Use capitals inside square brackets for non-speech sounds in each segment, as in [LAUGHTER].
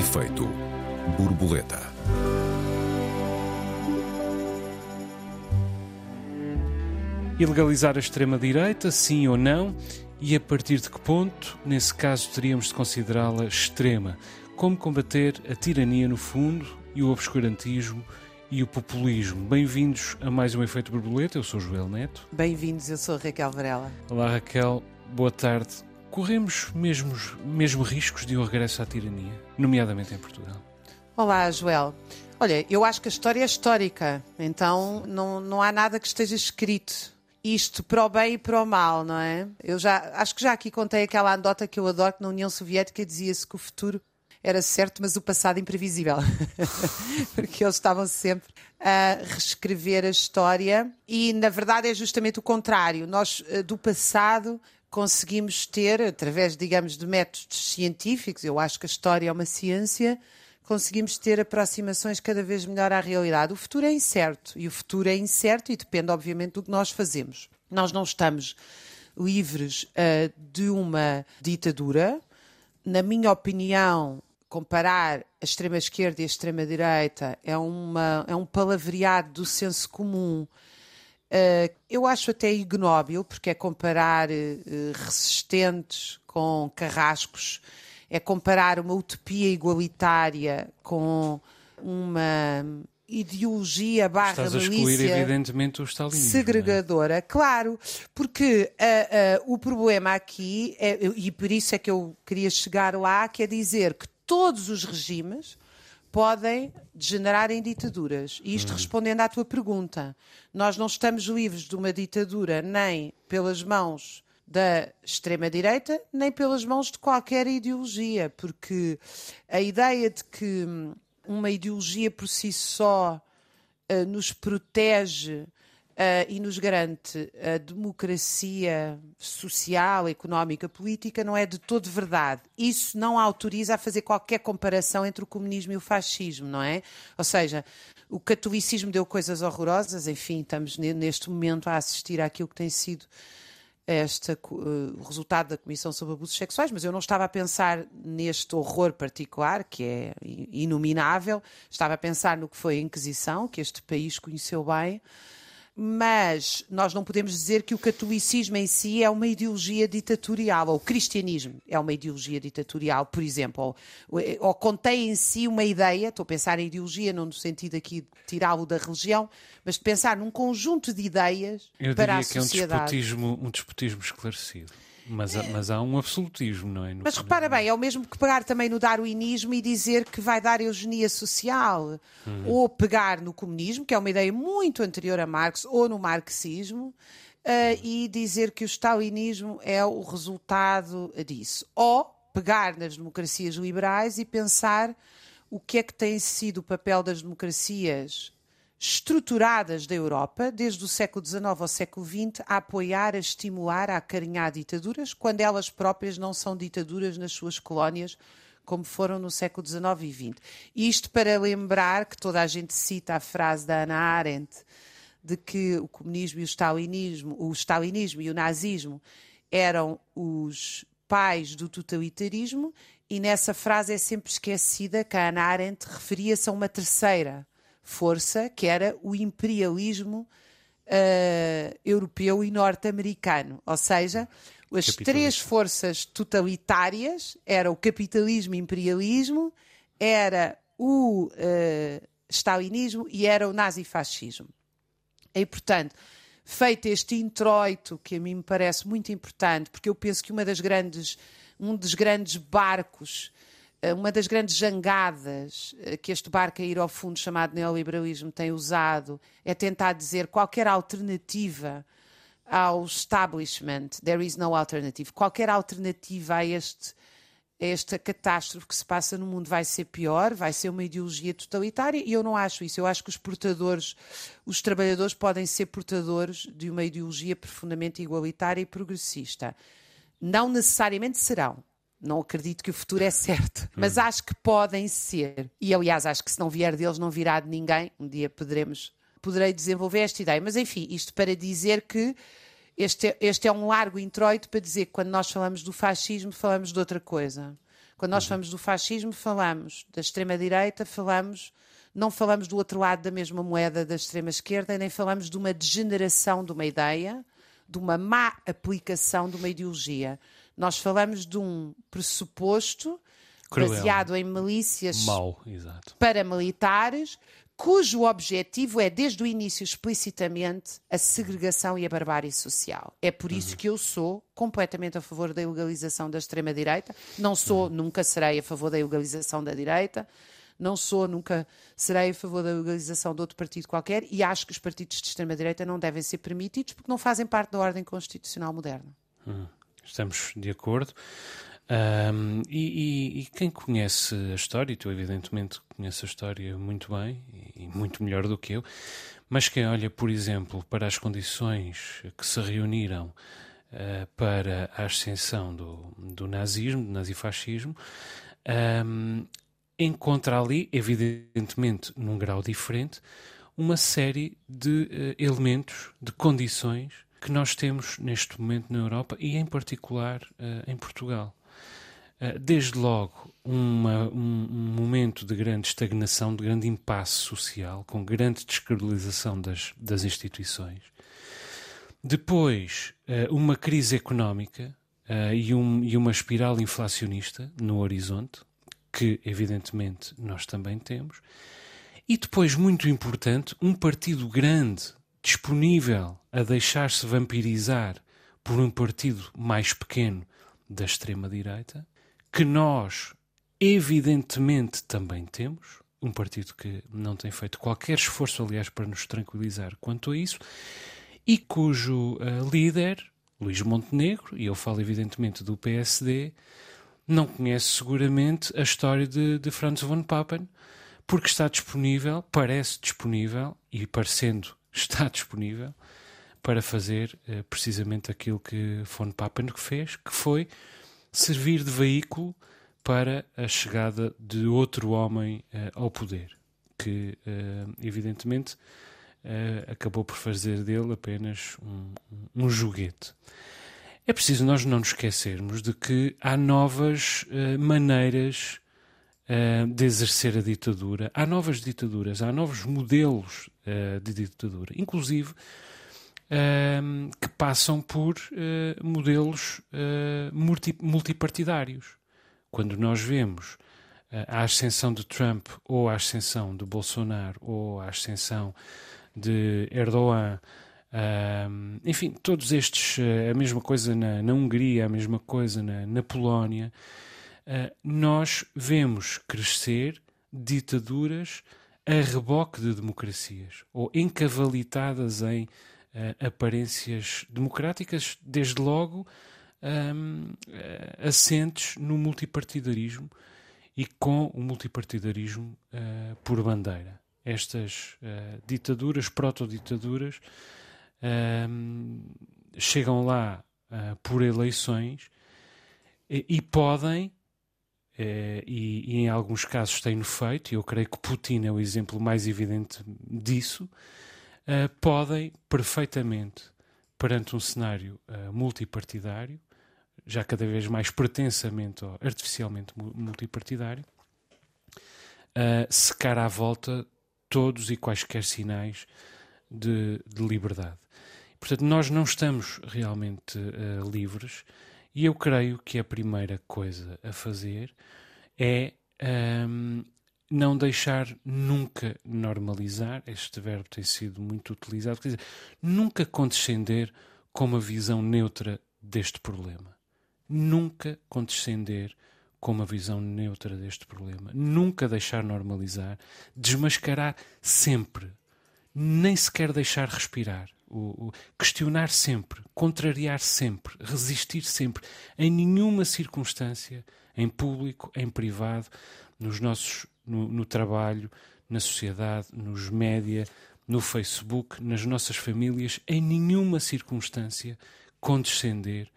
Efeito borboleta. Ilegalizar a extrema-direita, sim ou não? E a partir de que ponto, nesse caso, teríamos de considerá-la extrema? Como combater a tirania no fundo e o obscurantismo e o populismo? Bem-vindos a mais um Efeito Borboleta. Eu sou Joel Neto. Bem-vindos, eu sou Raquel Varela. Olá, Raquel. Boa tarde. Corremos mesmo, riscos de um regresso à tirania, nomeadamente em Portugal? Olá, Joel. Olha, eu acho que a história é histórica, então não, não há nada que esteja escrito. Isto para o bem e para o mal, não é? Eu já acho que já aqui contei aquela anedota que eu adoro que na União Soviética dizia-se que o futuro era certo, mas o passado imprevisível. [LAUGHS] Porque eles estavam sempre a reescrever a história e, na verdade, é justamente o contrário. Nós, eh, do passado, conseguimos ter, através, digamos, de métodos científicos, eu acho que a história é uma ciência, conseguimos ter aproximações cada vez melhor à realidade. O futuro é incerto e o futuro é incerto e depende, obviamente, do que nós fazemos. Nós não estamos livres uh, de uma ditadura. Na minha opinião, comparar a extrema-esquerda e a extrema-direita é, uma, é um palavreado do senso comum Uh, eu acho até ignóbil, porque é comparar uh, resistentes com carrascos, é comparar uma utopia igualitária com uma ideologia barra Estás a excluir, evidentemente, o stalinismo. É? Segregadora, é? claro, porque uh, o problema aqui, é, e por isso é que eu queria chegar lá, quer dizer que todos os regimes podem degenerar em ditaduras. E isto hum. respondendo à tua pergunta. Nós não estamos livres de uma ditadura nem pelas mãos da extrema-direita, nem pelas mãos de qualquer ideologia, porque a ideia de que uma ideologia por si só uh, nos protege uh, e nos garante a democracia social, económica, política, não é de todo verdade. Isso não autoriza a fazer qualquer comparação entre o comunismo e o fascismo, não é? Ou seja, o catolicismo deu coisas horrorosas, enfim, estamos neste momento a assistir àquilo que tem sido este uh, resultado da Comissão sobre Abusos Sexuais, mas eu não estava a pensar neste horror particular, que é inominável, estava a pensar no que foi a Inquisição, que este país conheceu bem, mas nós não podemos dizer que o catolicismo em si é uma ideologia ditatorial, ou o cristianismo é uma ideologia ditatorial, por exemplo, ou, ou contém em si uma ideia, estou a pensar em ideologia, não no sentido aqui de tirá-lo da religião, mas de pensar num conjunto de ideias Eu para a sociedade. Que é um despotismo, um despotismo esclarecido. Mas, há, mas há um absolutismo, não é? No mas repara bem, é o mesmo que pegar também no darwinismo e dizer que vai dar eugenia social. Uhum. Ou pegar no comunismo, que é uma ideia muito anterior a Marx, ou no marxismo, uh, e dizer que o stalinismo é o resultado disso. Ou pegar nas democracias liberais e pensar o que é que tem sido o papel das democracias estruturadas da Europa, desde o século XIX ao século XX, a apoiar, a estimular, a acarinhar ditaduras, quando elas próprias não são ditaduras nas suas colónias, como foram no século XIX e XX. Isto para lembrar que toda a gente cita a frase da Ana Arendt de que o comunismo e o stalinismo, o stalinismo e o nazismo eram os pais do totalitarismo e nessa frase é sempre esquecida que a Ana Arendt referia-se a uma terceira força, que era o imperialismo uh, europeu e norte-americano. Ou seja, as três forças totalitárias eram o capitalismo e imperialismo, era o uh, stalinismo e era o nazifascismo. E, portanto, feito este introito, que a mim me parece muito importante, porque eu penso que uma das grandes, um dos grandes barcos uma das grandes jangadas eh, que este barco a ir ao fundo chamado neoliberalismo tem usado é tentar dizer qualquer alternativa ao establishment, there is no alternative, qualquer alternativa a este esta catástrofe que se passa no mundo vai ser pior, vai ser uma ideologia totalitária e eu não acho isso. Eu acho que os portadores, os trabalhadores podem ser portadores de uma ideologia profundamente igualitária e progressista. Não necessariamente serão, não acredito que o futuro é certo, mas hum. acho que podem ser. E aliás, acho que se não vier deles, não virá de ninguém. Um dia poderemos, poderei desenvolver esta ideia. Mas enfim, isto para dizer que este, este é um largo introito para dizer que quando nós falamos do fascismo, falamos de outra coisa. Quando nós falamos do fascismo, falamos da extrema-direita, falamos não falamos do outro lado da mesma moeda da extrema-esquerda, nem falamos de uma degeneração de uma ideia, de uma má aplicação de uma ideologia. Nós falamos de um pressuposto Cruel. baseado em milícias exato. paramilitares, cujo objetivo é, desde o início, explicitamente, a segregação e a barbárie social. É por isso que eu sou completamente a favor da ilegalização da extrema-direita. Não sou, nunca serei a favor da ilegalização da direita. Não sou, nunca serei a favor da legalização de outro partido qualquer e acho que os partidos de extrema-direita não devem ser permitidos porque não fazem parte da ordem constitucional moderna. Estamos de acordo. Ahm, e, e- e quem conhece a história, e tu evidentemente conheces a história muito bem e muito melhor do que eu, mas quem olha, por exemplo, para as condições que se reuniram ah, para a ascensão do, do nazismo, do nazifascismo, ahm, encontra ali, evidentemente num grau diferente, uma série de eh, elementos, de condições que nós temos neste momento na Europa e, em particular, eh, em Portugal. Eh, desde logo, uma- um, um momento de grande estagnação, de grande impasse social, com grande descredibilização das, das instituições. Depois, eh, uma crise económica e, um- e uma espiral inflacionista no horizonte, que evidentemente nós também temos. E depois, muito importante, um partido grande disponível a deixar-se vampirizar por um partido mais pequeno da extrema-direita, que nós, evidentemente, também temos. Um partido que não tem feito qualquer esforço, aliás, para nos tranquilizar quanto a isso, e cujo eh, líder, Luís Montenegro, e eu falo evidentemente do PSD, não conhece seguramente a história de, de Franz von Papen, porque está disponível, parece disponível, e parecendo está [LAUGHS] disponível, para fazer eh, precisamente aquilo que von Papen fez, que foi servir de veículo para a chegada de outro homem eh, ao poder, que eh, evidentemente acabou por fazer dele apenas um, um joguete. É preciso nós não nos esquecermos de que há novas maneiras eh, de exercer a ditadura, há novas ditaduras, há novos modelos eh, de ditadura, inclusive ehm, que passam por modelos multi- multipartidários. Quando nós vemos a ascensão de Trump ou a ascensão de Bolsonaro ou a ascensão de Erdogan, ahm, enfim, todos estes, eh, a mesma coisa na, na Hungria, a mesma coisa na, na Polónia, nós vemos crescer ditaduras a reboque de democracias ou encavalitadas em eh, aparências democráticas, desde logo ahm, eh, assentes no multipartidarismo e com o multipartidarismo eh, por bandeira. Estas ditaduras, proto-ditaduras, ahm, chegam lá ah, por eleições e, e podem, e, e em alguns casos têm feito, e eu creio que Putin é o exemplo mais evidente disso, ah, podem perfeitamente, perante um cenário ah, multipartidário, já cada vez mais pretensamente ou artificialmente mu- multipartidário, secar à volta todos e quaisquer sinais de, de liberdade. Portanto, nós não estamos realmente ah, livres e eu creio que a primeira coisa a fazer é ahm, não deixar nunca normalizar, este verbo tem sido muito utilizado, quer dizer, nunca condescender com uma visão neutra deste problema. Nunca condescender com uma visão neutra deste problema. Nunca deixar normalizar, desmascarar sempre, nem sequer deixar respirar. O, o- questionar sempre, contrariar sempre, resistir sempre, em nenhuma circunstância, em público, em privado, nos nossos, no, no trabalho, na sociedade, nos média, no Facebook, nas nossas famílias, em nenhuma circunstância condescender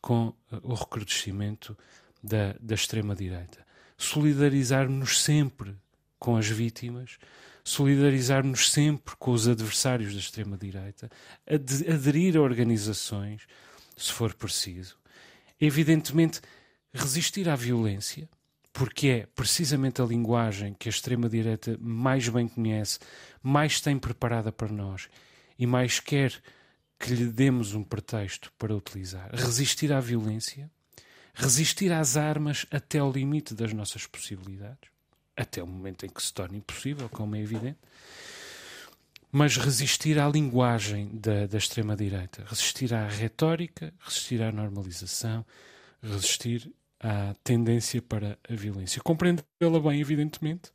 com eh, o recrudescimento da, da extrema-direita. Solidarizar-nos sempre com as vítimas, solidarizar-nos sempre com os adversários da extrema-direita, ade- aderir a organizações, se for preciso. Evidentemente, resistir à violência, porque é precisamente a linguagem que a extrema-direita mais bem conhece, mais tem preparada para nós e mais quer que lhe demos um pretexto para utilizar. Resistir à violência, resistir às armas até ao limite das nossas possibilidades, até o momento em que se torne impossível, como é evidente, mas resistir à linguagem da, da extrema-direita, resistir à retórica, resistir à normalização, resistir à tendência para a violência. Compreendê-la bem, evidentemente,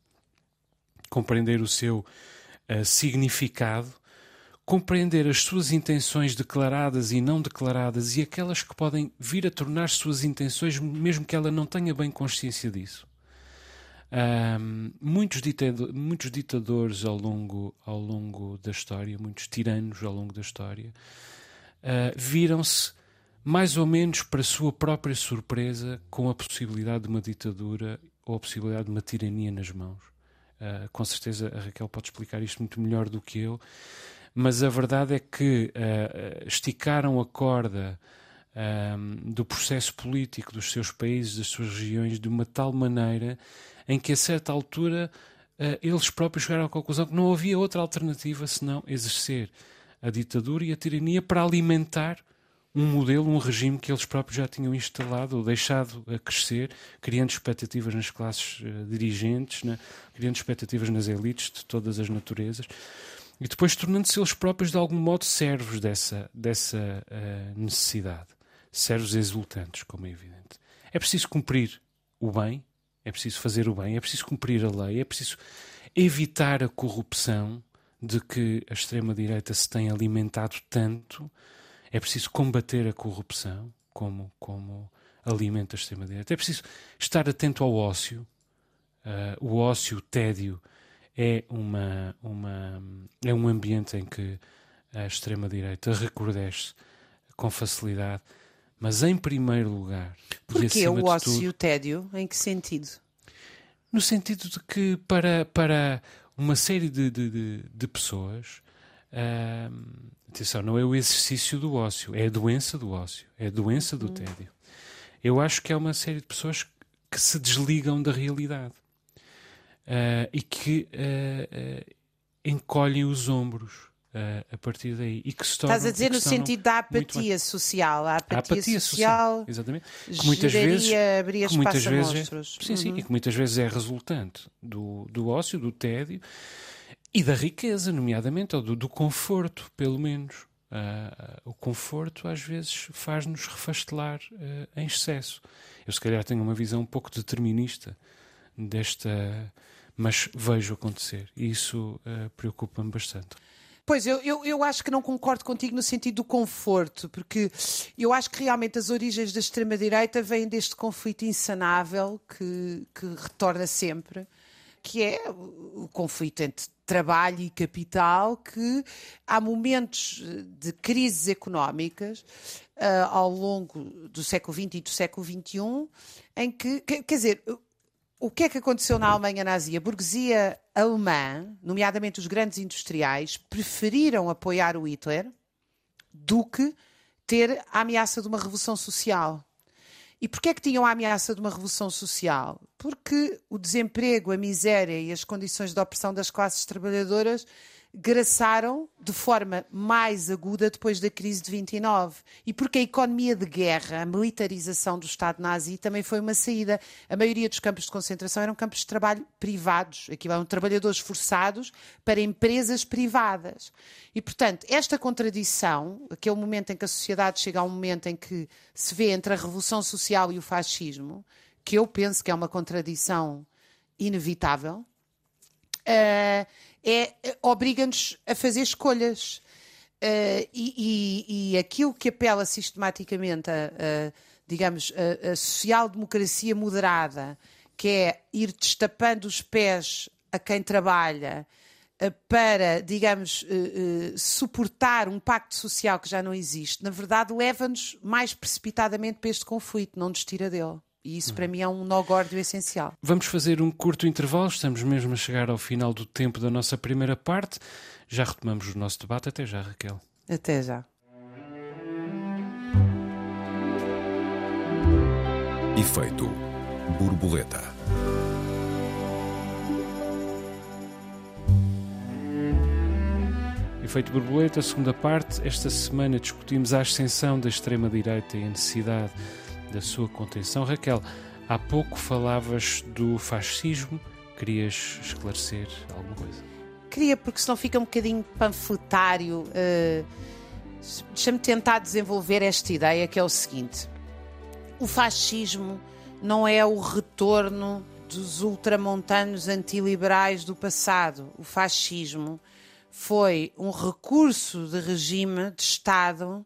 compreender o seu uh, significado, compreender as suas intenções declaradas e não declaradas e aquelas que podem vir a tornar suas intenções, mesmo que ela não tenha bem consciência disso. Um, muitos, ditado, muitos ditadores ao longo, ao longo da história, muitos tiranos ao longo da história, uh, viram-se mais ou menos para sua própria surpresa com a possibilidade de uma ditadura ou a possibilidade de uma tirania nas mãos. Uh, com certeza a Raquel pode explicar isto muito melhor do que eu, mas a verdade é que uh, esticaram a corda do processo político dos seus países, das suas regiões, de uma tal maneira em que a certa altura uh, eles próprios chegaram à conclusão que não havia outra alternativa senão exercer a ditadura e a tirania para alimentar um modelo, um regime que eles próprios já tinham instalado ou deixado a crescer, criando expectativas nas classes uh, dirigentes, né? criando expectativas nas elites de todas as naturezas, e depois tornando-se eles próprios de algum modo servos dessa, dessa uh, necessidade, servos exultantes, como é evidente. É preciso cumprir o bem, é preciso fazer o bem, é preciso cumprir a lei, é preciso evitar a corrupção de que a extrema-direita se tem alimentado tanto, é preciso combater a corrupção, como, como alimenta a extrema-direita, é preciso estar atento ao ócio. Uh, o ócio, o tédio, é, uma, uma, é um ambiente em que a extrema-direita recrudesce com facilidade mas em primeiro lugar. Porquê o ócio tudo, e o tédio? Em que sentido? No sentido de que para, para uma série de, de, de, de pessoas, uh, atenção, não é o exercício do ócio, é a doença do ócio, é a doença do hum. tédio. Eu acho que é uma série de pessoas que se desligam da realidade uh, e que uh, encolhem os ombros uh, a partir daí. E que se Estás a dizer no sentido da apatia social. A apatia, a apatia social, social, exatamente. Que muitas vezes, abrir que muitas vezes é, sim, sim, uhum. e que muitas vezes é resultante do, do ócio, do tédio e da riqueza, nomeadamente, ou do, do conforto, pelo menos. Uh, o conforto às vezes faz-nos refastelar uh, em excesso. Eu, se calhar, tenho uma visão um pouco determinista desta, mas vejo acontecer e isso uh, preocupa-me bastante. Pois, eu, eu, eu acho que não concordo contigo no sentido do conforto, porque eu acho que realmente as origens da extrema-direita vêm deste conflito insanável que, que retorna sempre, que é o conflito entre trabalho e capital, que há momentos de crises económicas uh, ao longo do século XX e do século XXI, em que, quer dizer, o que é que aconteceu na Alemanha nazi? A burguesia alemã, nomeadamente os grandes industriais, preferiram apoiar o Hitler do que ter a ameaça de uma revolução social. E porquê é que tinham a ameaça de uma revolução social? Porque o desemprego, a miséria e as condições de opressão das classes trabalhadoras graçaram de forma mais aguda depois da crise de 29. E porque a economia de guerra, a militarização do Estado nazi também foi uma saída. A maioria dos campos de concentração eram campos de trabalho privados. Aqui eram trabalhadores forçados para empresas privadas. E, portanto, esta contradição, aquele momento em que a sociedade chega a um momento em que se vê entre a revolução social e o fascismo, que eu penso que é uma contradição inevitável, uh, é, obriga-nos a fazer escolhas. Uh, e, e, e, aquilo que apela sistematicamente a, a digamos, a, a social-democracia moderada, que é ir destapando os pés a quem trabalha uh, para, digamos, uh, suportar um pacto social que já não existe, na verdade leva-nos mais precipitadamente para este conflito, não nos tira dele. E isso para mim é um nó górdio essencial. Vamos fazer um curto intervalo, estamos mesmo a chegar ao final do tempo da nossa primeira parte. Já retomamos o nosso debate. Até já, Raquel. Até já. Efeito borboleta. Efeito borboleta, segunda parte. Esta semana discutimos a ascensão da extrema-direita e a necessidade da sua contenção. Raquel, há pouco falavas do fascismo. Querias esclarecer alguma coisa? Queria, porque senão fica um bocadinho panfletário. Uh, Deixa-me tentar desenvolver esta ideia que é o seguinte: o fascismo não é o retorno dos ultramontanos antiliberais do passado. O fascismo foi um recurso de regime, de Estado,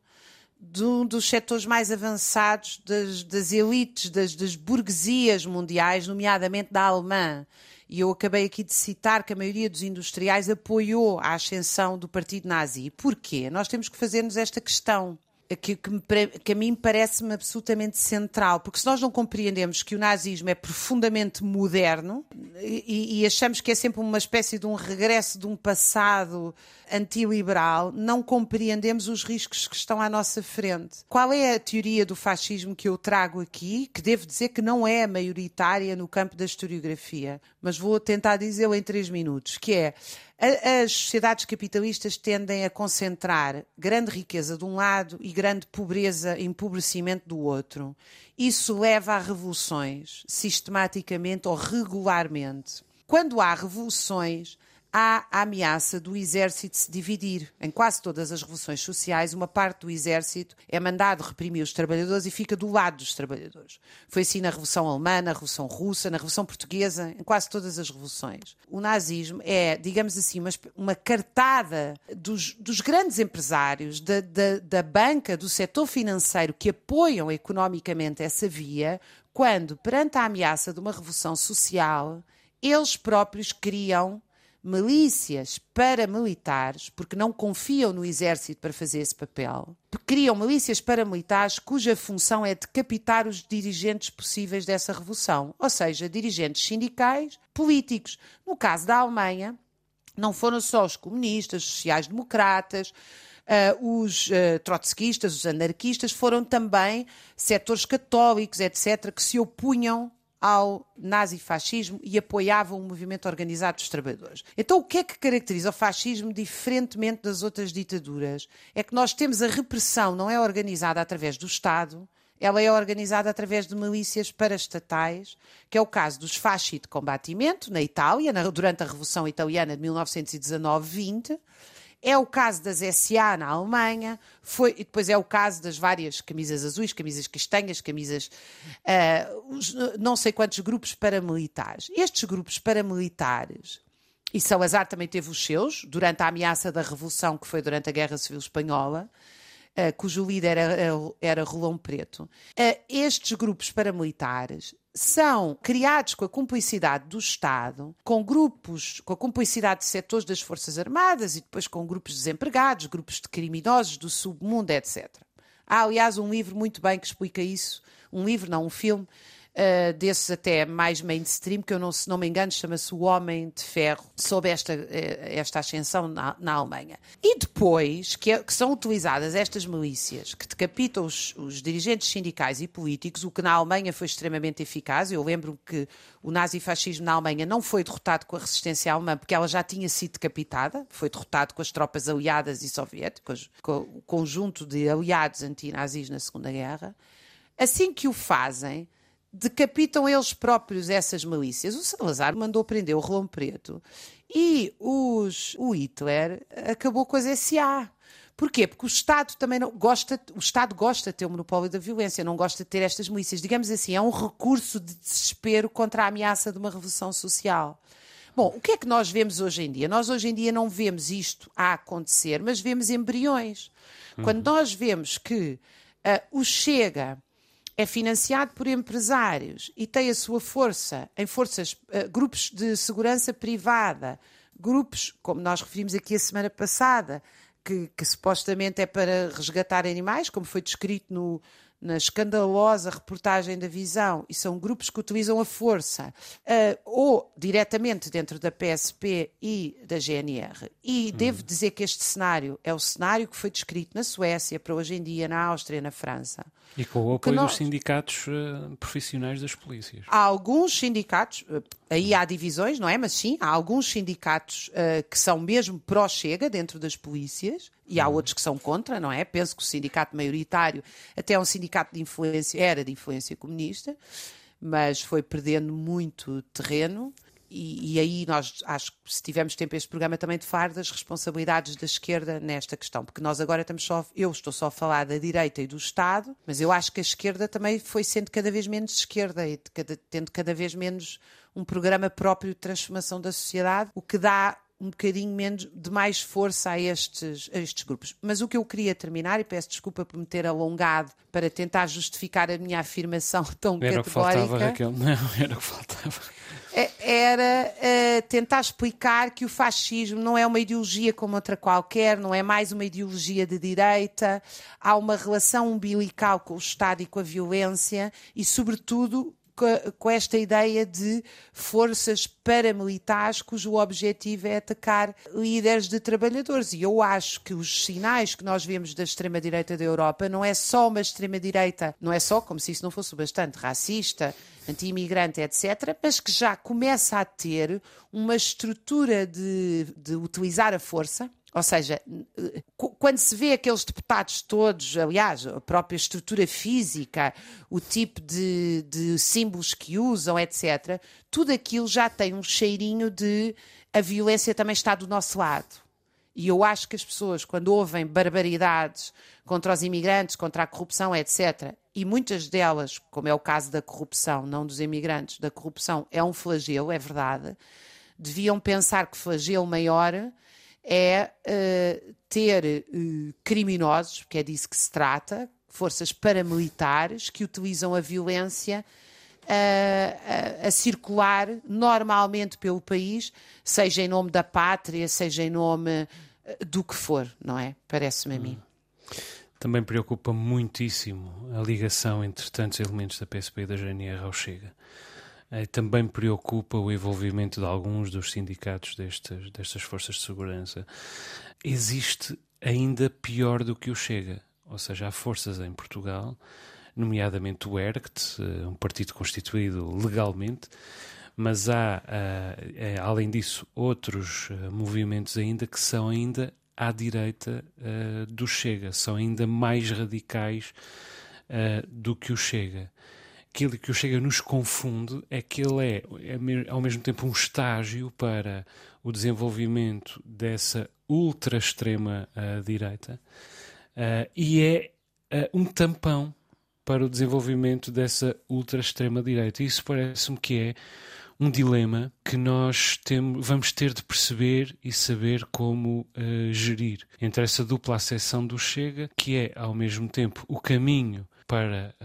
de um dos setores mais avançados das, das elites, das, das burguesias mundiais, nomeadamente da alemã. E eu acabei aqui de citar que a maioria dos industriais apoiou a ascensão do partido nazi. Porquê? Nós temos que fazer-nos esta questão que, que, me, que a mim parece-me absolutamente central, porque se nós não compreendemos que o nazismo é profundamente moderno e, e, achamos que é sempre uma espécie de um regresso de um passado antiliberal, não compreendemos os riscos que estão à nossa frente. Qual é a teoria do fascismo que eu trago aqui, que devo dizer que não é maioritária no campo da historiografia, mas vou tentar dizê-lo em três minutos, que é as sociedades capitalistas tendem a concentrar grande riqueza de um lado e grande pobreza empobrecimento do outro. Isso leva a revoluções, sistematicamente ou regularmente. Quando há revoluções, há a ameaça do exército se dividir. Em quase todas as revoluções sociais, uma parte do exército é mandado reprimir os trabalhadores e fica do lado dos trabalhadores. Foi assim na Revolução Alemã, na Revolução Russa, na Revolução Portuguesa, em quase todas as revoluções. O nazismo é, digamos assim, uma, uma cartada dos, dos grandes empresários, da, da, da banca, do setor financeiro que apoiam economicamente essa via, quando, perante a ameaça de uma revolução social, eles próprios criam milícias paramilitares, porque não confiam no exército para fazer esse papel, criam milícias paramilitares cuja função é decapitar os dirigentes possíveis dessa revolução, ou seja, dirigentes sindicais, políticos. No caso da Alemanha, não foram só os comunistas, os sociais-democratas, Uh, os uh, trotskistas, os anarquistas, foram também setores católicos, etc., que se opunham ao nazifascismo e apoiavam o movimento organizado dos trabalhadores. Então, o que é que caracteriza o fascismo diferentemente das outras ditaduras? É que nós temos a repressão, não é organizada através do Estado, ela é organizada através de milícias paraestatais, que é o caso dos fasci de combatimento na Itália, durante a Revolução Italiana de 1919-20, é o caso das SA na Alemanha, foi, e depois é o caso das várias camisas azuis, camisas castanhas, camisas. Uh, não sei quantos grupos paramilitares. Estes grupos paramilitares. E Salazar também teve os seus, durante a ameaça da Revolução, que foi durante a Guerra Civil Espanhola, uh, cujo líder era, era Rolão Preto. Uh, estes grupos paramilitares são criados com a cumplicidade do Estado, com grupos, com a cumplicidade de setores das Forças Armadas e depois com grupos de desempregados, grupos de criminosos do submundo, etc. Há, aliás, um livro muito bem que explica isso, um livro, não um filme, uh, até mais mainstream, que eu não, se não me engano chama-se O Homem de Ferro, sob esta, uh, esta ascensão na, na, Alemanha. E depois que, é, que, são utilizadas estas milícias que decapitam os, os, dirigentes sindicais e políticos, o que na Alemanha foi extremamente eficaz. Eu lembro que o nazifascismo na Alemanha não foi derrotado com a resistência alemã, porque ela já tinha sido decapitada, foi derrotado com as tropas aliadas e soviéticas, com o conjunto de aliados antinazis na Segunda Guerra. Assim que o fazem, decapitam eles próprios essas milícias. O Salazar mandou prender o Rolão Preto e os, o Hitler acabou com as SA. Porquê? Porque o Estado também não gosta, o Estado gosta de ter o monopólio da violência, não gosta de ter estas milícias. Digamos assim, é um recurso de desespero contra a ameaça de uma revolução social. Bom, o que é que nós vemos hoje em dia? Nós hoje em dia não vemos isto a acontecer, mas vemos embriões. Uhum. Quando nós vemos que uh, o Chega é financiado por empresários e tem a sua força em forças, uh, grupos de segurança privada, grupos, como nós referimos aqui a semana passada, que, que, supostamente é para resgatar animais, como foi descrito no, na escandalosa reportagem da Visão, e são grupos que utilizam a força, uh, ou diretamente dentro da PSP e da GNR. E uhum. devo dizer que este cenário é o cenário que foi descrito na Suécia, para hoje em dia na Áustria, na França. E com o apoio nós... dos sindicatos uh, profissionais das polícias. Há alguns sindicatos, uh, aí há divisões, não é? Mas sim, há alguns sindicatos que são mesmo pró-chega dentro das polícias e há uhum. outros que são contra, não é? Penso que o sindicato maioritário até é um sindicato de influência, era de influência comunista, mas foi perdendo muito terreno. E, e, aí nós acho que se tivermos tempo este programa também de falar das responsabilidades da esquerda nesta questão, porque nós agora estamos só, eu estou só a falar da direita e do Estado, mas eu acho que a esquerda também foi sendo cada vez menos esquerda e cada, tendo cada vez menos um programa próprio de transformação da sociedade, o que dá um bocadinho menos de mais força a estes, a estes grupos. Mas o que eu queria terminar, e peço desculpa por me ter alongado para tentar justificar a minha afirmação [LAUGHS] tão era categórica. Era o que faltava, Raquel. Não, era o que faltava. É, era uh, tentar explicar que o fascismo não é uma ideologia como outra qualquer, não é mais uma ideologia de direita, há uma relação umbilical com o Estado e com a violência e, sobretudo, com esta ideia de forças paramilitares cujo objetivo é atacar líderes de trabalhadores. E eu acho que os sinais que nós vemos da extrema-direita da Europa não é só uma extrema-direita, não é só como se isso não fosse bastante racista, anti-imigrante, etc., mas que já começa a ter uma estrutura de, de utilizar a força ou seja, quando se vê aqueles deputados todos, aliás, a própria estrutura física, o tipo de, de símbolos que usam, etc., tudo aquilo já tem um cheirinho de a violência também está do nosso lado. E eu acho que as pessoas, quando ouvem barbaridades contra os imigrantes, contra a corrupção, etc., e muitas delas, como é o caso da corrupção, não dos imigrantes, da corrupção, é um flagelo, é verdade, deviam pensar que flagelo maior é uh, ter uh, criminosos, porque é disso que se trata, forças paramilitares que utilizam a violência a, a, a, circular normalmente pelo país, seja em nome da pátria, seja em nome eh, do que for, não é? Parece-me a mim. Também preocupa muitíssimo a ligação entre tantos elementos da PSP e da GNR ao Chega. Eh, também preocupa o envolvimento de alguns dos sindicatos destas, destas forças de segurança. Existe ainda pior do que o Chega, ou seja, há forças em Portugal, nomeadamente o ERCT, eh, um partido constituído legalmente, mas há, eh, além disso, outros movimentos ainda que são ainda à direita do Chega, são ainda mais radicais do que o Chega aquilo que o Chega nos confunde é que ele é, é ao mesmo tempo um estágio para o desenvolvimento dessa ultra-extrema uh, direita uh, e é uh, um tampão para o desenvolvimento dessa ultra-extrema direita. Isso parece-me que é um dilema que nós temos, vamos ter de perceber e saber como gerir entre essa dupla acessão do Chega, que é ao mesmo tempo o caminho para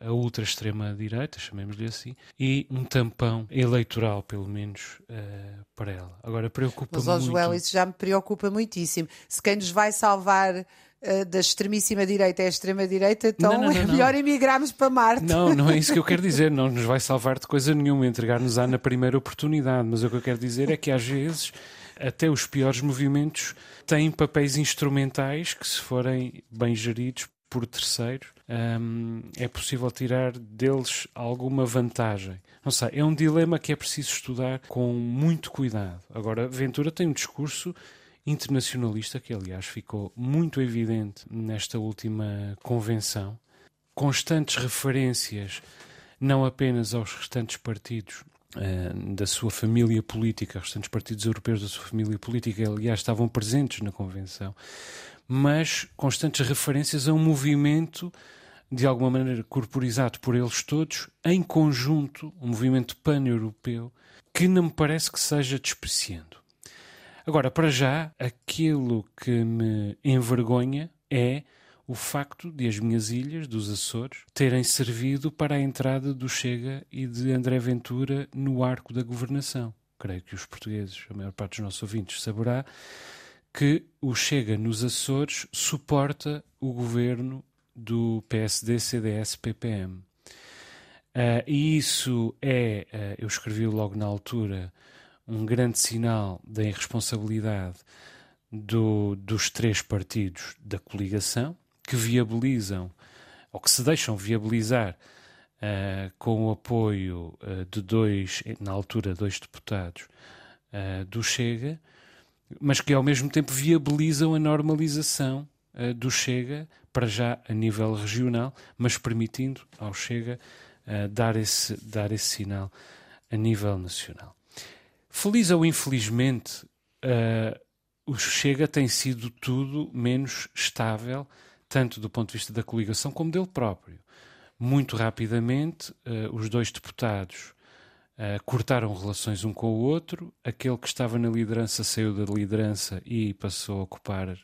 a, ultra-extrema-direita, chamemos-lhe assim, e um tampão eleitoral, pelo menos, uh, para ela. Agora, preocupa Mas, muito... Joel, isso já me preocupa muitíssimo. Se quem nos vai salvar uh, da extremíssima direita é a extrema-direita, então não, não, não, é melhor emigrarmos para Marte. Não, não é isso que eu quero [LAUGHS] dizer. Não nos vai salvar de coisa nenhuma, entregar-nos-á na primeira oportunidade. Mas o que eu quero dizer é que, às vezes até os piores movimentos têm papéis instrumentais que, se forem bem geridos, por terceiros, um, é possível tirar deles alguma vantagem. Não sei, é um dilema que é preciso estudar com muito cuidado. Agora, Ventura tem um discurso internacionalista que, aliás, ficou muito evidente nesta última convenção. Constantes referências não apenas aos restantes partidos uh, da sua família política, restantes partidos europeus da sua família política, aliás, estavam presentes na convenção, mas constantes referências a um movimento de alguma maneira corporizado por eles todos, em conjunto, um movimento pan-europeu, que não me parece que seja despreciando. Agora, para já, aquilo que me envergonha é o facto de as minhas ilhas, dos Açores, terem servido para a entrada do Chega e de André Ventura no arco da governação. Creio que os portugueses, a maior parte dos nossos ouvintes, saberá que o Chega nos Açores suporta o governo do PSD, CDS, PPM. Uh, e isso é, uh, eu escrevi logo na altura, um grande sinal da irresponsabilidade do, dos três partidos da coligação, que viabilizam, ou que se deixam viabilizar uh, com o apoio de dois, na altura, dois deputados do Chega, mas que ao mesmo tempo viabilizam a normalização do Chega, para já a nível regional, mas permitindo ao Chega uh, dar, esse, dar esse sinal a nível nacional. Feliz ou infelizmente, uh, o Chega tem sido tudo menos estável, tanto do ponto de vista da coligação como dele próprio. Muito rapidamente, uh, os dois deputados uh, cortaram relações um com o outro. Aquele que estava na liderança saiu da liderança e passou a ocupar uh,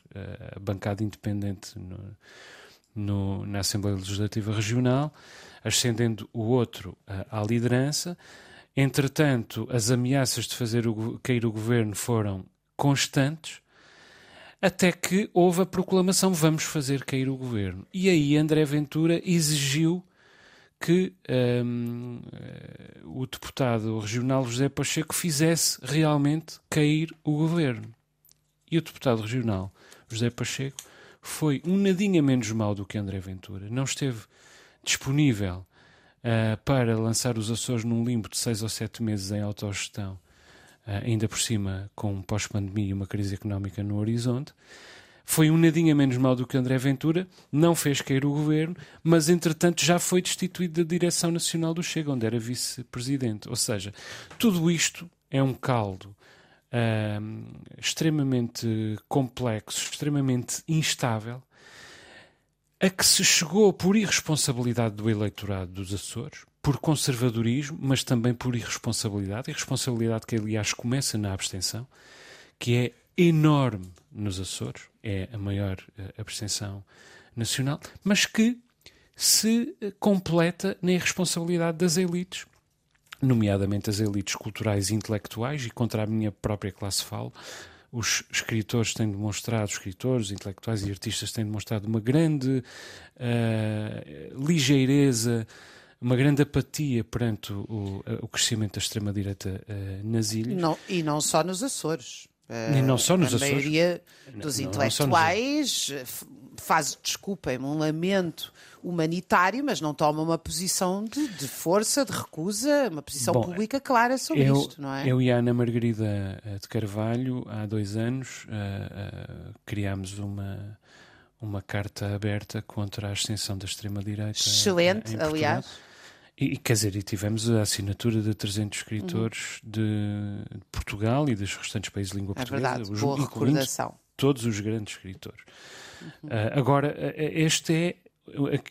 a bancada independente no, no, na Assembleia Legislativa Regional ascendendo o outro à liderança. Entretanto, as ameaças de fazer o, cair o governo foram constantes, até que houve a proclamação: vamos fazer cair o governo. E aí André Ventura exigiu que um, o deputado regional José Pacheco fizesse realmente cair o governo. E o deputado regional José Pacheco foi um nadinha menos mau do que André Ventura. Não esteve disponível uh, para lançar os Açores num limbo de seis ou sete meses em autogestão, uh, ainda por cima com pós-pandemia e uma crise económica no horizonte. Foi um nadinha menos mal do que André Ventura, não fez cair o governo, mas entretanto já foi destituído da direção nacional do Chega, onde era vice-presidente. Ou seja, tudo isto é um caldo extremamente complexo, extremamente instável, a que se chegou por irresponsabilidade do eleitorado dos Açores, por conservadorismo, mas também por irresponsabilidade, irresponsabilidade que aliás começa na abstenção, que é enorme nos Açores, é a maior uh, abstenção nacional, mas que se completa na irresponsabilidade das elites, nomeadamente as elites culturais e intelectuais, e contra a minha própria classe falo, os escritores têm demonstrado, escritores, intelectuais e artistas têm demonstrado uma grande uh, ligeireza, uma grande apatia perante o, o crescimento da extrema-direita uh, nas ilhas. Não, e não só nos Açores. Nem não só nos a Açores. A maioria dos não, intelectuais não faz, desculpem-me, um lamento humanitário, mas não toma uma posição de, de força, de recusa, uma posição Bom, pública clara sobre eu, isto, não é? Eu e a Ana Margarida eh, de Carvalho, há dois anos, uh, uh, criámos uma, uma carta aberta contra a ascensão da extrema-direita. Excelente, aliás. E, quer dizer, e tivemos a assinatura de 300 escritores uhum. de Portugal e dos restantes países de língua é portuguesa, verdade, os, boa recordação. todos os grandes escritores. Uhum. Uh, agora, este é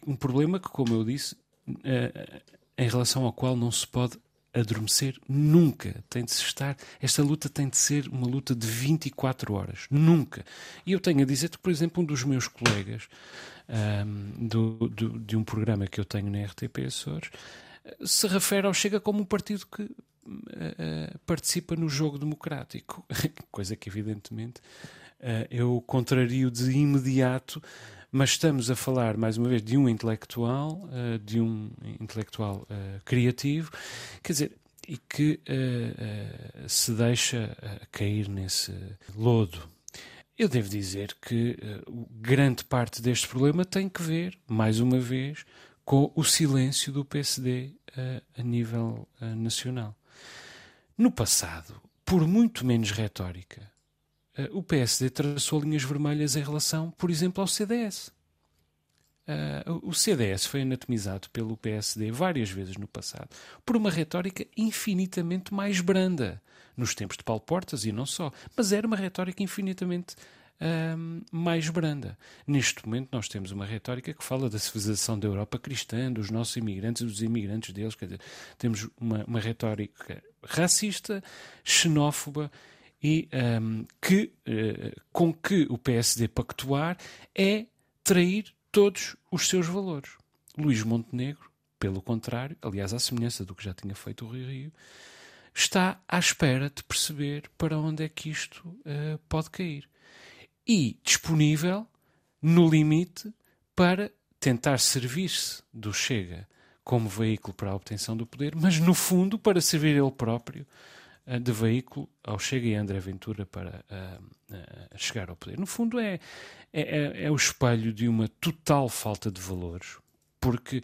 um problema que, como eu disse, uh, em relação ao qual não se pode adormecer nunca. Tem de se estar. Esta luta tem de ser uma luta de 24 horas. Nunca. E eu tenho a dizer-te, por exemplo, um dos meus colegas um, do, do, de um programa que eu tenho na RTP Açores se refere ao Chega como um partido que uh, participa no jogo democrático. [LAUGHS] Coisa que, evidentemente, uh, eu contrario de imediato mas estamos a falar, mais uma vez, de um intelectual, uh, de um intelectual criativo, quer dizer, e que se deixa cair nesse lodo. Eu devo dizer que grande parte deste problema tem que ver, mais uma vez, com o silêncio do PSD a nível nacional. No passado, por muito menos retórica, o PSD traçou linhas vermelhas em relação, por exemplo, ao CDS. Uh, o CDS foi anatomizado pelo PSD várias vezes no passado por uma retórica infinitamente mais branda, nos tempos de Paulo Portas e não só, mas era uma retórica infinitamente mais branda. Neste momento, nós temos uma retórica que fala da civilização da Europa cristã, dos nossos imigrantes e dos imigrantes deles, quer dizer, temos uma, uma retórica racista, xenófoba e um, que, uh, com que o PSD pactuar é trair todos os seus valores. Luís Montenegro, pelo contrário, aliás, à semelhança do que já tinha feito o Rio Rio, está à espera de perceber para onde é que isto uh, pode cair. E disponível, no limite, para tentar servir-se do Chega como veículo para a obtenção do poder, mas no fundo para servir ele próprio uh, de veículo ao Chega e a André Ventura para uh, chegar ao poder. No fundo é, é, é, é o espelho de uma total falta de valores, porque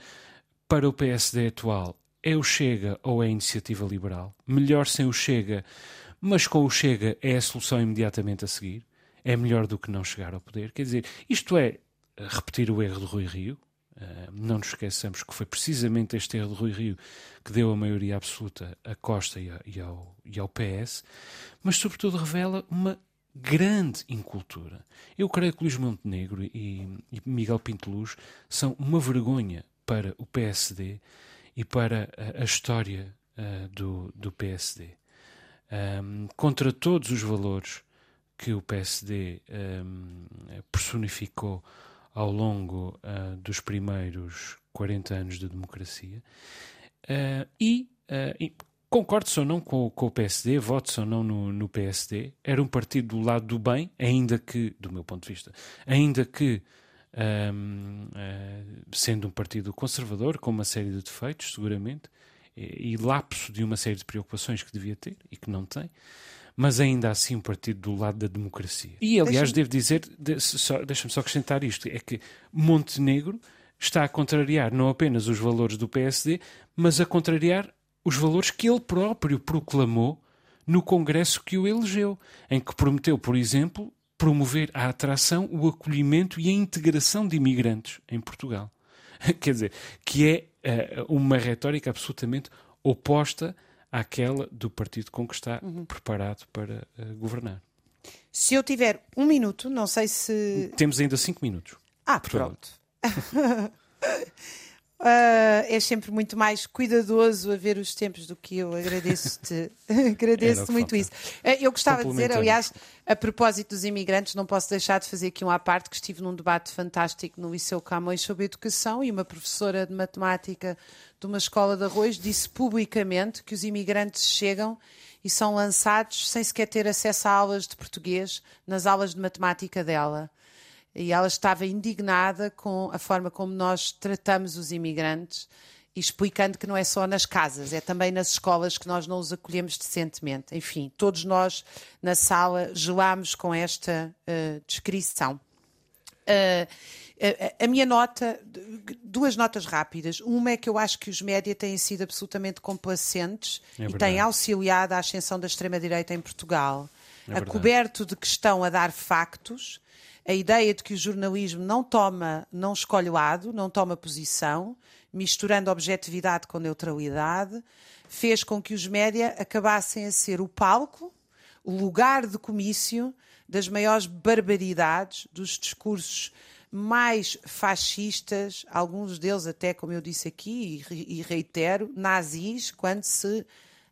para o PSD atual é o Chega ou é a iniciativa liberal. Melhor sem o Chega, mas com o Chega é a solução imediatamente a seguir. É melhor do que não chegar ao poder. Quer dizer, isto é repetir o erro de Rui Rio, Uh, não nos esqueçamos que foi precisamente este erro de Rui Rio que deu a maioria absoluta a Costa e, e, ao, e ao PS, mas sobretudo revela uma grande incultura. Eu creio que Luís Montenegro e, e Miguel Pinto Luz são uma vergonha para o PSD e para a, história uh, do, do PSD. Um, contra todos os valores que o PSD um, personificou ao longo uh, dos primeiros 40 anos de democracia. Uh, e, uh, e, concordo-se ou não com, com o PSD, voto-se ou não no, no, PSD, era um partido do lado do bem, ainda que, do meu ponto de vista, ainda que um, sendo um partido conservador, com uma série de defeitos, seguramente, e, e lapso de uma série de preocupações que devia ter e que não tem mas ainda assim um partido do lado da democracia. E, aliás, devo dizer, de, deixa-me só acrescentar isto, é que Montenegro está a contrariar não apenas os valores do PSD, mas a contrariar os valores que ele próprio proclamou no Congresso que o elegeu, em que prometeu, por exemplo, promover a atração, o acolhimento e a integração de imigrantes em Portugal. [LAUGHS] Quer dizer, que é uh, uma retórica absolutamente oposta àquela do partido com que está uhum. preparado para uh, governar. Se eu tiver um minuto, não sei se. Temos ainda cinco minutos. Ah, pronto. [LAUGHS] Uh, é sempre muito mais cuidadoso a ver os tempos do que eu. Agradeço-te [LAUGHS] [LAUGHS] agradeço é muito falta. isso. Uh, eu gostava de dizer, aliás, a propósito dos imigrantes, não posso deixar de fazer aqui um à parte que estive num debate fantástico no Liceu Camões sobre educação e uma professora de matemática de uma escola de arroz disse publicamente que os imigrantes chegam e são lançados sem sequer ter acesso a aulas de português nas aulas de matemática dela e ela estava indignada com a forma como nós tratamos os imigrantes explicando que não é só nas casas, é também nas escolas que nós não os acolhemos decentemente. Enfim, todos nós na sala gelámos com esta uh, descrição. Uh, a, a minha nota, duas notas rápidas. Uma é que eu acho que os média têm sido absolutamente complacentes é e têm auxiliado a ascensão da extrema-direita em Portugal. É a coberto de que estão a dar factos a ideia de que o jornalismo não toma, não escolhe lado, não toma posição, misturando objetividade com neutralidade, fez com que os média acabassem a ser o palco, o lugar de comício das maiores barbaridades, dos discursos mais fascistas, alguns deles até, como eu disse aqui e reitero, nazis, quando se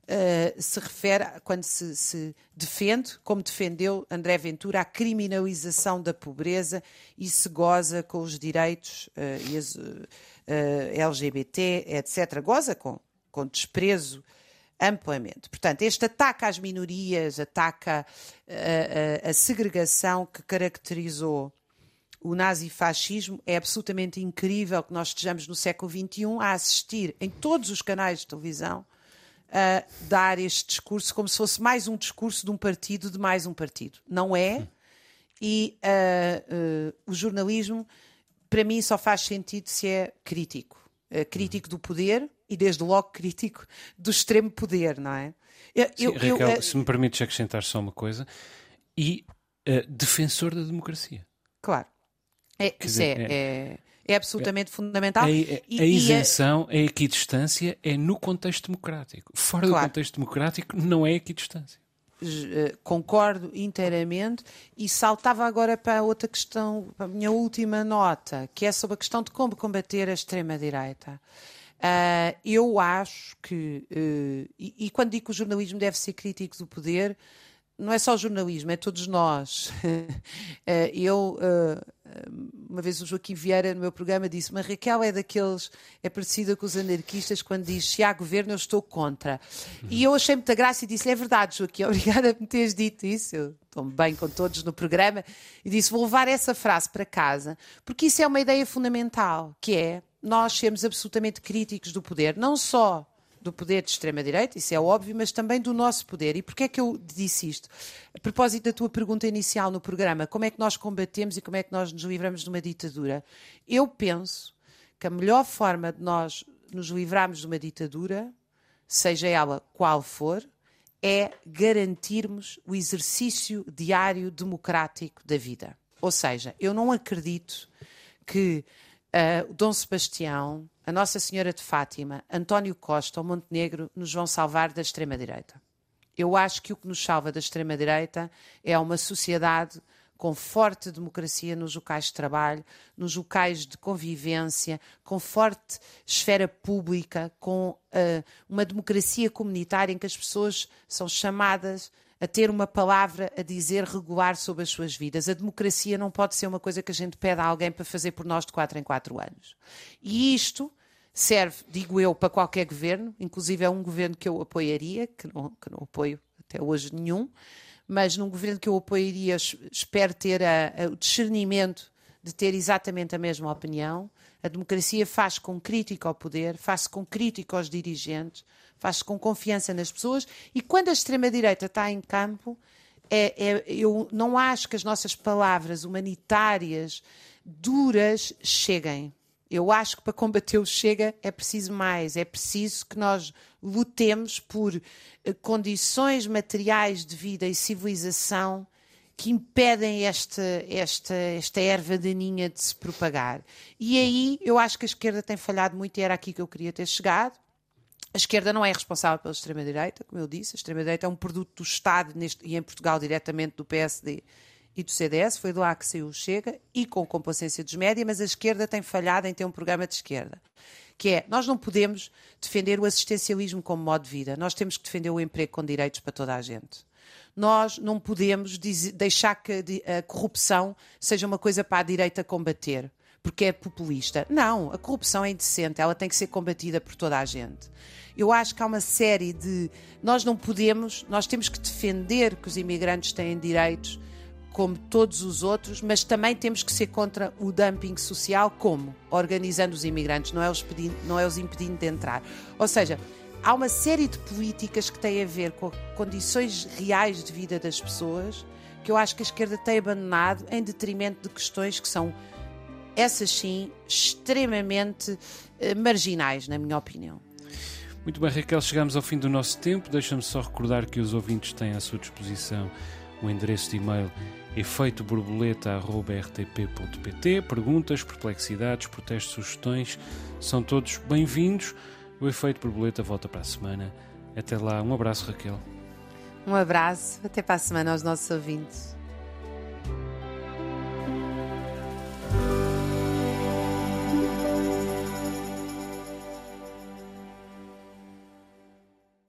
uh, se refere, quando se, se, defende, como defendeu André Ventura, a criminalização da pobreza e se goza com os direitos uh, as, uh, LGBT, etc. Goza com, com desprezo amplamente. Portanto, este ataque às minorias, ataca a, a segregação que caracterizou o nazifascismo, é absolutamente incrível que nós estejamos no século XXI a assistir em todos os canais de televisão a dar este discurso como se fosse mais um discurso de um partido de mais um partido. Não é. E uh, uh, o jornalismo, para mim, só faz sentido se é crítico. Uh, crítico do poder e, desde logo, crítico do extremo poder, não é? Eu, Sim, eu, Raquel, eu, se me permites acrescentar só uma coisa, e defensor da democracia. Claro. É, isso é, é, é é absolutamente fundamental. A, e, a isenção, e a... a equidistância é no contexto democrático. Fora claro. do contexto democrático não é equidistância. Uh, concordo inteiramente e saltava agora para outra questão, para a minha última nota, que é sobre a questão de como combater a extrema-direita. Uh, eu acho que, uh, e, e, quando digo que o jornalismo deve ser crítico do poder, não é só o jornalismo, é todos nós. [LAUGHS] Eh, eu, eh, uma vez o Joaquim Vieira no meu programa disse: Mas Raquel é daqueles, é parecida com os anarquistas quando diz se há governo eu estou contra. E eu achei muita graça e disse: É verdade, Joaquim, [LAUGHS] obrigada por me teres dito isso. Eu estou-me bem com todos no programa. E disse: Vou levar essa frase para casa, porque isso é uma ideia fundamental, que é nós sermos absolutamente críticos do poder, não só do poder de extrema-direita, isso é óbvio, mas também do nosso poder. E porquê é que eu disse isto? A propósito da tua pergunta inicial no programa, como é que nós combatemos e como é que nós nos livramos de uma ditadura? Eu penso que a melhor forma de nós nos livrarmos de uma ditadura, seja ela qual for, é garantirmos o exercício diário democrático da vida. Ou seja, eu não acredito que uh, Dom Sebastião, a Nossa Senhora de Fátima, António Costa ou Montenegro nos vão salvar da extrema-direita. Eu acho que o que nos salva da extrema-direita é uma sociedade com forte democracia nos locais de trabalho, nos locais de convivência, com forte esfera pública, com uh, uma democracia comunitária em que as pessoas são chamadas a ter uma palavra a dizer regular sobre as suas vidas. A democracia não pode ser uma coisa que a gente pede a alguém para fazer por nós de quatro em quatro anos. E isto serve, digo eu, para qualquer governo, inclusive é um governo que eu apoiaria, que não, que não apoio até hoje nenhum, mas num governo que eu apoiaria, espero ter a, a, o discernimento de ter exatamente a mesma opinião. A democracia faz com crítica ao poder, faz com crítica aos dirigentes, faz com confiança nas pessoas e quando a extrema-direita está em campo, é, é, eu não acho que as nossas palavras humanitárias duras cheguem. Eu acho que para combater o Chega é preciso mais, é preciso que nós lutemos por eh, condições materiais de vida e civilização que impedem esta, esta, esta erva daninha de se propagar. E aí eu acho que a esquerda tem falhado muito e era aqui que eu queria ter chegado. A esquerda não é responsável pela extrema-direita, como eu disse. A extrema-direita é um produto do Estado neste, e em Portugal diretamente do PSD e do CDS. Foi do lá que saiu o Chega e com complacência dos média, mas a esquerda tem falhado em ter um programa de esquerda. Que é, nós não podemos defender o assistencialismo como modo de vida. Nós temos que defender o emprego com direitos para toda a gente. Nós não podemos dizer, deixar que a corrupção seja uma coisa para a direita combater porque é populista. Não, a corrupção é indecente, ela tem que ser combatida por toda a gente. Eu acho que há uma série de. Nós não podemos, nós temos que defender que os imigrantes têm direitos como todos os outros, mas também temos que ser contra o dumping social, como? Organizando os imigrantes, não é os, pedindo, não é os impedindo de entrar. Ou seja, há uma série de políticas que têm a ver com condições reais de vida das pessoas que eu acho que a esquerda tem abandonado em detrimento de questões que são essas sim, extremamente eh, marginais, na minha opinião. Muito bem, Raquel, chegamos ao fim do nosso tempo. Deixa-me só recordar que os ouvintes têm à sua disposição o endereço de e-mail efeitoborboleta.rtp.pt. Perguntas, perplexidades, protestos, sugestões são todos bem-vindos. O Efeito Borboleta volta para a semana. Até lá, um abraço, Raquel. Um abraço, até para a semana aos nossos ouvintes.